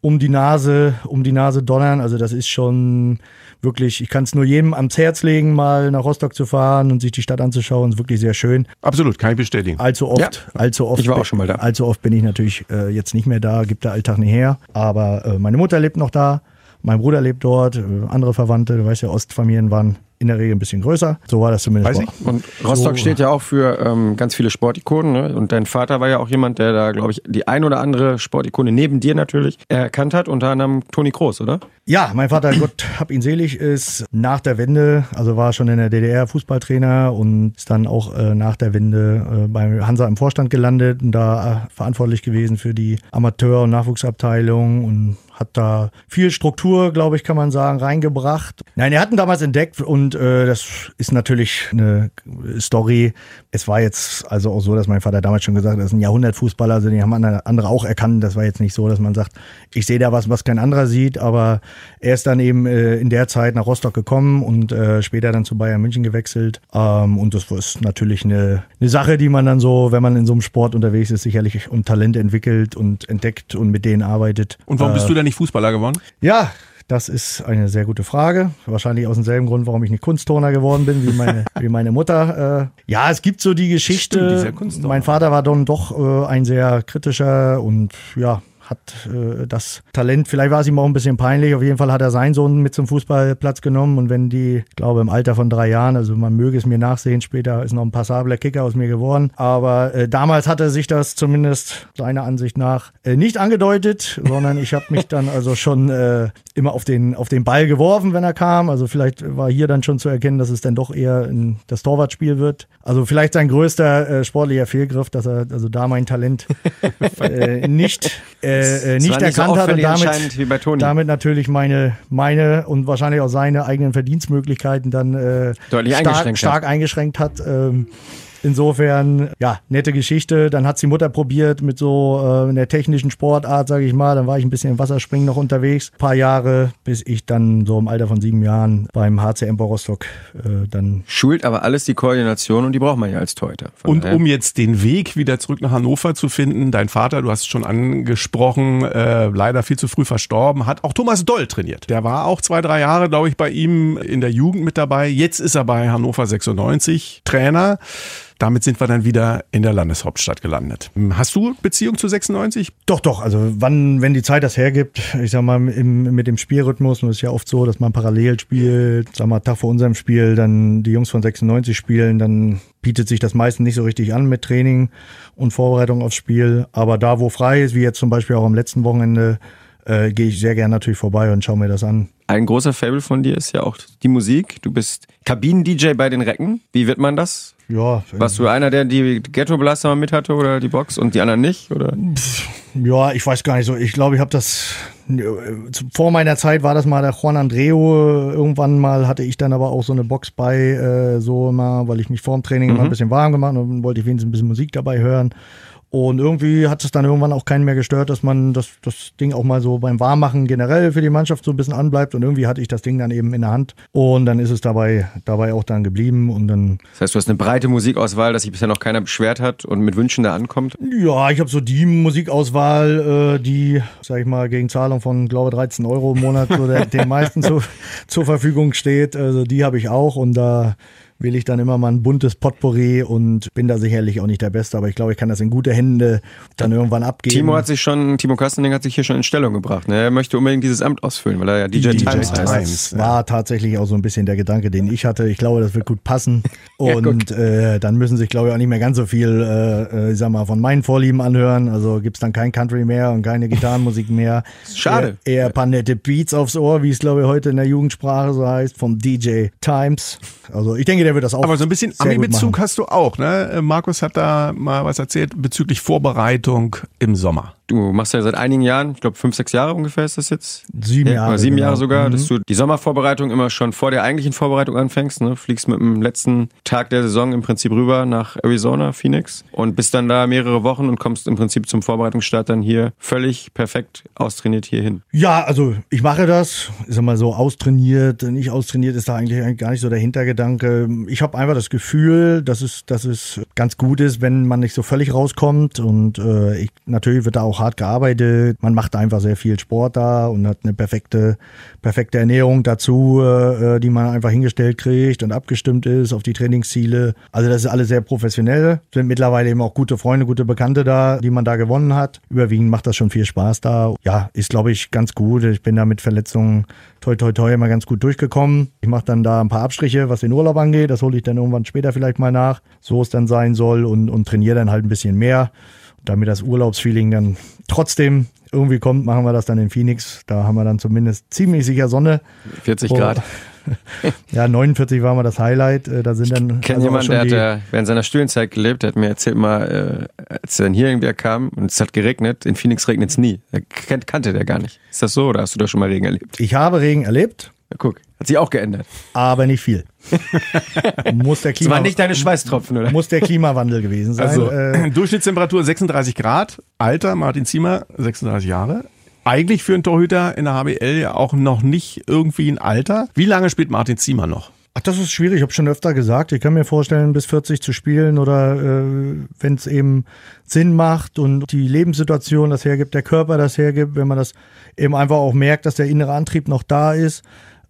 um die Nase, um die Nase donnern. Also das ist schon wirklich, ich kann es nur jedem ans Herz legen, mal nach Rostock zu fahren und sich die Stadt anzuschauen. Ist wirklich sehr schön. Absolut, kann ich bestätigen. Allzu oft, Ja, allzu oft. ich war auch schon mal da. Allzu oft bin ich natürlich äh, jetzt nicht mehr da, gibt der Alltag nicht her. Aber äh, meine Mutter lebt noch da, mein Bruder lebt dort, äh, andere Verwandte, du weißt ja, Ostfamilien waren in der Regel ein bisschen größer. So war das zumindest. Weiß ich. Und Rostock So. steht ja auch für ähm, ganz viele Sportikonen. Ne? Und dein Vater war ja auch jemand, der da, glaube ich, die ein oder andere Sportikone neben dir natürlich erkannt hat. Unter anderem Toni Kroos, oder? Ja, mein Vater, Gott hab ihn selig, ist nach der Wende, also war schon in der DDR Fußballtrainer und ist dann auch äh, nach der Wende äh, bei Hansa im Vorstand gelandet und da äh, verantwortlich gewesen für die Amateur- und Nachwuchsabteilung und hat da viel Struktur, glaube ich, kann man sagen, reingebracht. Nein, er hat ihn damals entdeckt und äh, das ist natürlich eine Story. Es war jetzt also auch so, dass mein Vater damals schon gesagt hat, das ist ein Jahrhundertfußballer, also den haben andere auch erkannt. Das war jetzt nicht so, dass man sagt, ich sehe da was, was kein anderer sieht, aber er ist dann eben äh, in der Zeit nach Rostock gekommen und äh, später dann zu Bayern München gewechselt. Ähm, und das ist natürlich eine, eine Sache, die man dann so, wenn man in so einem Sport unterwegs ist, sicherlich und Talente entwickelt und entdeckt und mit denen arbeitet. Und warum bist du denn nicht Fußballer geworden? Ja, das ist eine sehr gute Frage. Wahrscheinlich aus demselben Grund, warum ich nicht Kunstturner geworden bin, wie meine, wie meine Mutter. Äh, ja, es gibt so die Geschichte. Stimmt, mein Vater war dann doch äh, ein sehr kritischer und ja, hat äh, das Talent, vielleicht war es ihm auch ein bisschen peinlich, auf jeden Fall hat er seinen Sohn mit zum Fußballplatz genommen. Und wenn die, ich glaube im Alter von drei Jahren, also man möge es mir nachsehen, später ist noch ein passabler Kicker aus mir geworden, aber äh, damals hat er sich das zumindest seiner Ansicht nach äh, nicht angedeutet, sondern ich habe mich dann also schon äh, immer auf den, auf den Ball geworfen, wenn er kam, also vielleicht war hier dann schon zu erkennen, dass es dann doch eher ein, das Torwartspiel wird, also vielleicht sein größter äh, sportlicher Fehlgriff, dass er also da mein Talent äh, nicht äh, äh, Es nicht nicht so erkannt hat und damit, damit natürlich meine, meine und wahrscheinlich auch seine eigenen Verdienstmöglichkeiten dann äh, stark, eingeschränkt hat. stark eingeschränkt hat. Ähm, Insofern, ja, nette Geschichte. Dann hat die Mutter probiert mit so äh, einer technischen Sportart, sage ich mal. Dann war ich ein bisschen im Wasserspringen noch unterwegs. paar Jahre, bis ich dann so im Alter von sieben Jahren beim HC Emper Rostock äh, dann Schult aber alles die Koordination und die braucht man ja als Torhüter. Von Und daher- um jetzt den Weg wieder zurück nach Hannover zu finden, dein Vater, du hast es schon angesprochen, äh, leider viel zu früh verstorben, hat auch Thomas Doll trainiert. Der war auch zwei, drei Jahre, glaube ich, bei ihm in der Jugend mit dabei. Jetzt ist er bei Hannover 96 Trainer. Damit sind wir dann wieder in der Landeshauptstadt gelandet. Hast du Beziehung zu 96? Doch, doch. Also wann, wenn die Zeit das hergibt, ich sag mal, im, mit dem Spielrhythmus, und es ist ja oft so, dass man parallel spielt, sag mal, Tag vor unserem Spiel, dann die Jungs von 96 spielen, dann bietet sich das meistens nicht so richtig an mit Training und Vorbereitung aufs Spiel. Aber da, wo frei ist, wie jetzt zum Beispiel auch am letzten Wochenende, äh, gehe ich sehr gerne natürlich vorbei und schaue mir das an. Ein großer Fable von dir ist ja auch die Musik. Du bist Kabinen-DJ bei den Recken. Wie wird man das? Ja, Warst du einer, der die Ghetto-Blaster mal mit hatte oder die Box und die anderen nicht? Oder? Ja, ich weiß gar nicht so. Ich glaube, ich habe das äh, vor meiner Zeit war das mal der Juan Andreo. Irgendwann mal hatte ich dann aber auch so eine Box bei, äh, so mal, weil ich mich vorm Training immer ein bisschen warm gemacht und dann wollte ich wenigstens ein bisschen Musik dabei hören. Und irgendwie hat es dann irgendwann auch keinen mehr gestört, dass man das, das Ding auch mal so beim Warmmachen generell für die Mannschaft so ein bisschen anbleibt. Und irgendwie hatte ich das Ding dann eben in der Hand. Und dann ist es dabei, dabei auch dann geblieben. Und dann Das heißt, du hast eine breite Musikauswahl, dass sich bisher noch keiner beschwert hat und mit Wünschen da ankommt. Ja, ich habe so die Musikauswahl, äh, die, sag ich mal, gegen Zahlung von, glaube 13 Euro im Monat so der, den meisten zu, zur Verfügung steht. Also die habe ich auch und da wähle ich dann immer mal ein buntes Potpourri und bin da sicherlich auch nicht der Beste, aber ich glaube, ich kann das in gute Hände dann irgendwann abgeben. Timo hat sich schon, Timo Kastening hat sich hier schon in Stellung gebracht. Ne? Er möchte unbedingt dieses Amt ausfüllen, weil er ja DJ, DJ Times heißt. Times. Das war tatsächlich auch so ein bisschen der Gedanke, den ich hatte. Ich glaube, das wird gut passen. Ja, Und äh, dann müssen sich, glaube ich, auch nicht mehr ganz so viel, äh, äh, ich sag mal, von meinen Vorlieben anhören. Also gibt's dann kein Country mehr und keine Gitarrenmusik mehr. Schade. Eher, eher ein paar nette Beats aufs Ohr, wie es, glaube ich, heute in der Jugendsprache so heißt, vom DJ Times. Also ich denke, der der wird das auch. Aber so ein bisschen Ami-Bezug hast du auch, ne? Äh, Markus hat da mal was erzählt bezüglich Vorbereitung im Sommer. Du machst ja seit einigen Jahren, ich glaube fünf, sechs Jahre ungefähr ist das jetzt. Sieben Ja, Jahre. oder sieben genau. Jahre sogar, Mhm. dass du die Sommervorbereitung immer schon vor der eigentlichen Vorbereitung anfängst. Ne? Fliegst mit dem letzten Tag der Saison im Prinzip rüber nach Arizona, Phoenix und bist dann da mehrere Wochen und kommst im Prinzip zum Vorbereitungsstart dann hier völlig perfekt austrainiert hier hin. Ja, also ich mache das, ist mal so austrainiert, nicht austrainiert ist da eigentlich gar nicht so der Hintergedanke. Ich habe einfach das Gefühl, dass es, dass es ganz gut ist, wenn man nicht so völlig rauskommt und äh, ich, natürlich wird da auch hart gearbeitet. Man macht einfach sehr viel Sport da und hat eine perfekte, perfekte Ernährung dazu, äh, die man einfach hingestellt kriegt und abgestimmt ist auf die Trainingsziele. Also das ist alles sehr professionell. Sind mittlerweile eben auch gute Freunde, gute Bekannte da, die man da gewonnen hat. Überwiegend macht das schon viel Spaß da. Ja, ist glaube ich ganz gut. Ich bin da mit Verletzungen toi toi toi immer ganz gut durchgekommen. Ich mache dann da ein paar Abstriche, was den Urlaub angeht. Das hole ich dann irgendwann später vielleicht mal nach, so es dann sein soll und, und trainiere dann halt ein bisschen mehr. Damit das Urlaubsfeeling dann trotzdem irgendwie kommt, machen wir das dann in Phoenix. Da haben wir dann zumindest ziemlich sicher Sonne. 40 Oh. Grad. Ja, 49 war mal das Highlight. Äh, Da sind dann Ich kenne also jemanden, der hat äh, während seiner Studienzeit gelebt, der hat mir erzählt mal, äh, als er dann hier irgendwie kam und es hat geregnet, in Phoenix regnet es nie. Er kannte der gar nicht. Ist das so oder hast du da schon mal Regen erlebt? Ich habe Regen erlebt, Ja, guck, hat sich auch geändert. aber nicht viel. muss, der Das Klima waren nicht deine Schweißtropfen, oder? muss der Klimawandel gewesen sein. Also äh, Durchschnittstemperatur 36 Grad, Alter Martin Ziemer 36 Jahre. Eigentlich für einen Torhüter in der HBL ja auch noch nicht irgendwie ein Alter. Wie lange spielt Martin Ziemer noch? ach, das ist schwierig. Ich habe schon öfter gesagt, ich kann mir vorstellen, bis 40 zu spielen oder äh, wenn es eben Sinn macht und die Lebenssituation das hergibt, der Körper das hergibt, wenn man das eben einfach auch merkt, dass der innere Antrieb noch da ist.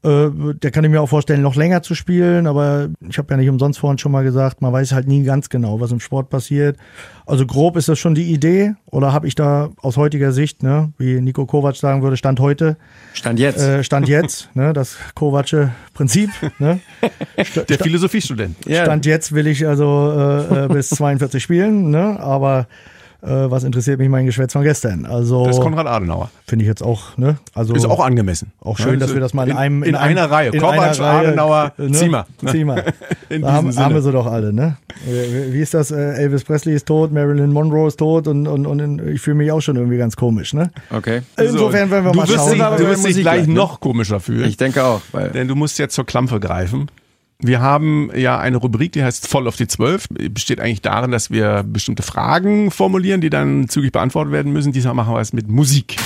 Äh, der kann ich mir auch vorstellen, noch länger zu spielen, aber ich habe ja nicht umsonst vorhin schon mal gesagt, man weiß halt nie ganz genau, was im Sport passiert. Also grob ist das schon die Idee oder habe ich da aus heutiger Sicht, ne, wie Nico Kovac sagen würde, Stand heute, Stand jetzt. äh, Stand jetzt, ne, das Kovacsche Prinzip, ne? Der Philosophiestudent. Stand jetzt will ich also äh, äh, bis 42 spielen, ne? aber äh, was interessiert mich mein Geschwätz von gestern? Also Das ist Konrad Adenauer. finde ich jetzt auch, ne? Also Ist auch angemessen. auch schön, dass wir das mal in einem in, einem, einer Reihe. in Kovac, einer Reihe, Adenauer, ne? Ziemer. ne? Ziemer. In Da haben, diesem haben wir Sinne. sie doch alle, ne? Wie ist das? Äh, Elvis Presley ist tot, Marilyn Monroe ist tot und, und, und ich fühle mich auch schon irgendwie ganz komisch, ne? okay. Insofern werden wir du mal wirst schauen. Dich, du wirst dich gleich gleich, ne? noch komischer fühlen. Ich denke auch, weil Denn du musst jetzt zur Klampe greifen. Wir haben ja eine Rubrik, die heißt Voll auf die Zwölf. Besteht eigentlich darin, dass wir bestimmte Fragen formulieren, die dann zügig beantwortet werden müssen. Diesmal machen wir es mit Musik.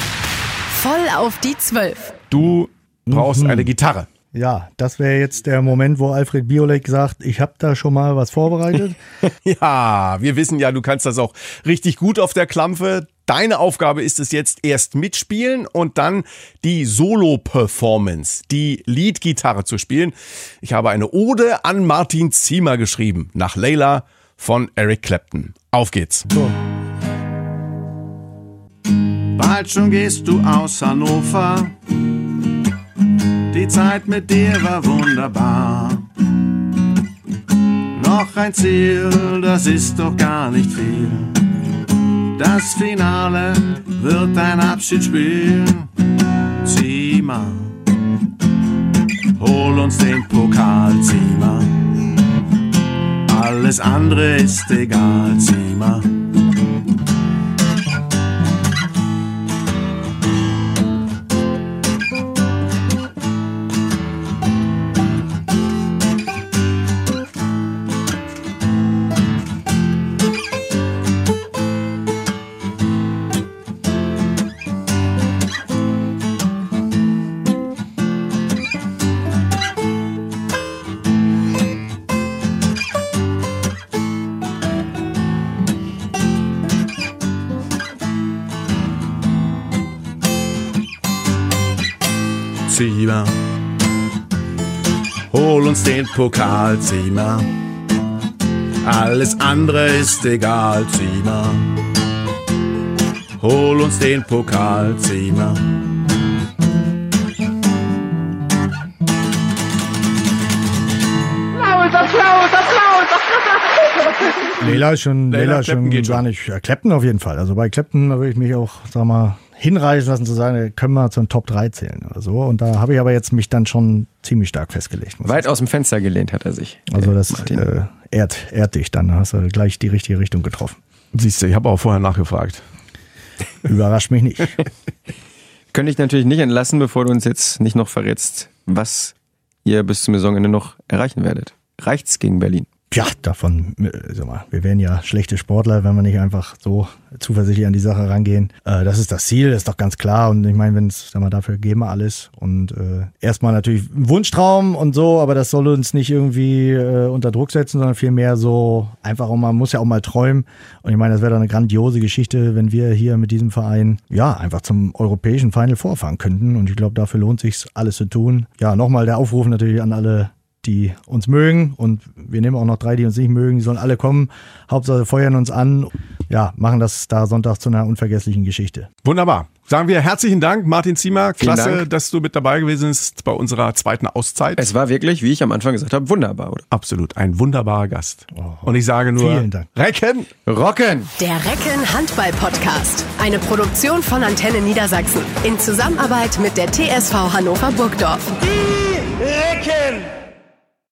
Voll auf die Zwölf. Du brauchst eine Gitarre. Ja, das wäre jetzt der Moment, wo Alfred Biolek sagt, ich habe da schon mal was vorbereitet. Ja, wir wissen ja, du kannst das auch richtig gut auf der Klampfe. Deine Aufgabe ist es jetzt erst mitspielen und dann die Solo-Performance, die Lead-Gitarre zu spielen. Ich habe eine Ode an Martin Ziemer geschrieben, nach Layla von Eric Clapton. Auf geht's. Bald schon gehst du aus Hannover. Die Zeit mit dir war wunderbar. Noch ein Ziel, das ist doch gar nicht viel. Das Finale wird ein Abschiedsspiel. Zieh mal, hol uns den Pokal, zieh mal. Alles andere ist egal, zieh Pokal, Ziemer. Alles andere ist egal, Ziemer. Hol uns den Pokal, Ziemer. Leila ist schon, ist Clapton schon geht gar nicht. Ja, Clapton auf jeden Fall. Also bei Clapton da würde ich mich auch, sag mal, hinreißen lassen zu sagen, können wir zum Top 3 zählen oder so. Und da habe ich aber jetzt mich dann schon ziemlich stark festgelegt. Weit aus dem Fenster gelehnt hat er sich. Also der das äh, ehrt, ehrt dich dann. Da hast du gleich die richtige Richtung getroffen. Siehst du, ich habe auch vorher nachgefragt. Überrascht mich nicht. Könnte ich natürlich nicht entlassen, bevor du uns jetzt nicht noch verrätst, was ihr bis zum Saisonende noch erreichen werdet. Reicht's gegen Berlin? Ja, davon, äh, sag mal, wir wären ja schlechte Sportler, wenn wir nicht einfach so zuversichtlich an die Sache rangehen. Äh, das ist das Ziel, das ist doch ganz klar. Und ich meine, wenn es, sag mal, dafür geben wir alles. Und äh, erstmal natürlich ein Wunschtraum und so, aber das soll uns nicht irgendwie äh, unter Druck setzen, sondern vielmehr so einfach mal, man muss ja auch mal träumen. Und ich meine, das wäre doch eine grandiose Geschichte, wenn wir hier mit diesem Verein ja einfach zum europäischen Final vorfahren könnten. Und ich glaube, dafür lohnt sich alles zu tun. Ja, nochmal der Aufruf natürlich an alle die uns mögen und wir nehmen auch noch drei, die uns nicht mögen, die sollen alle kommen. Hauptsache feuern uns an. Ja, machen das da Sonntag zu einer unvergesslichen Geschichte. Wunderbar. Sagen wir herzlichen Dank, Martin Ziemer. Klasse, Dank. dass du mit dabei gewesen bist bei unserer zweiten Auszeit. Es war wirklich, wie ich am Anfang gesagt habe, wunderbar, oder? Absolut, ein wunderbarer Gast. Und ich sage nur, Vielen Dank. Recken! Rocken! Der Recken Handball Podcast. Eine Produktion von Antenne Niedersachsen. In Zusammenarbeit mit der TSV Hannover Burgdorf. Die Recken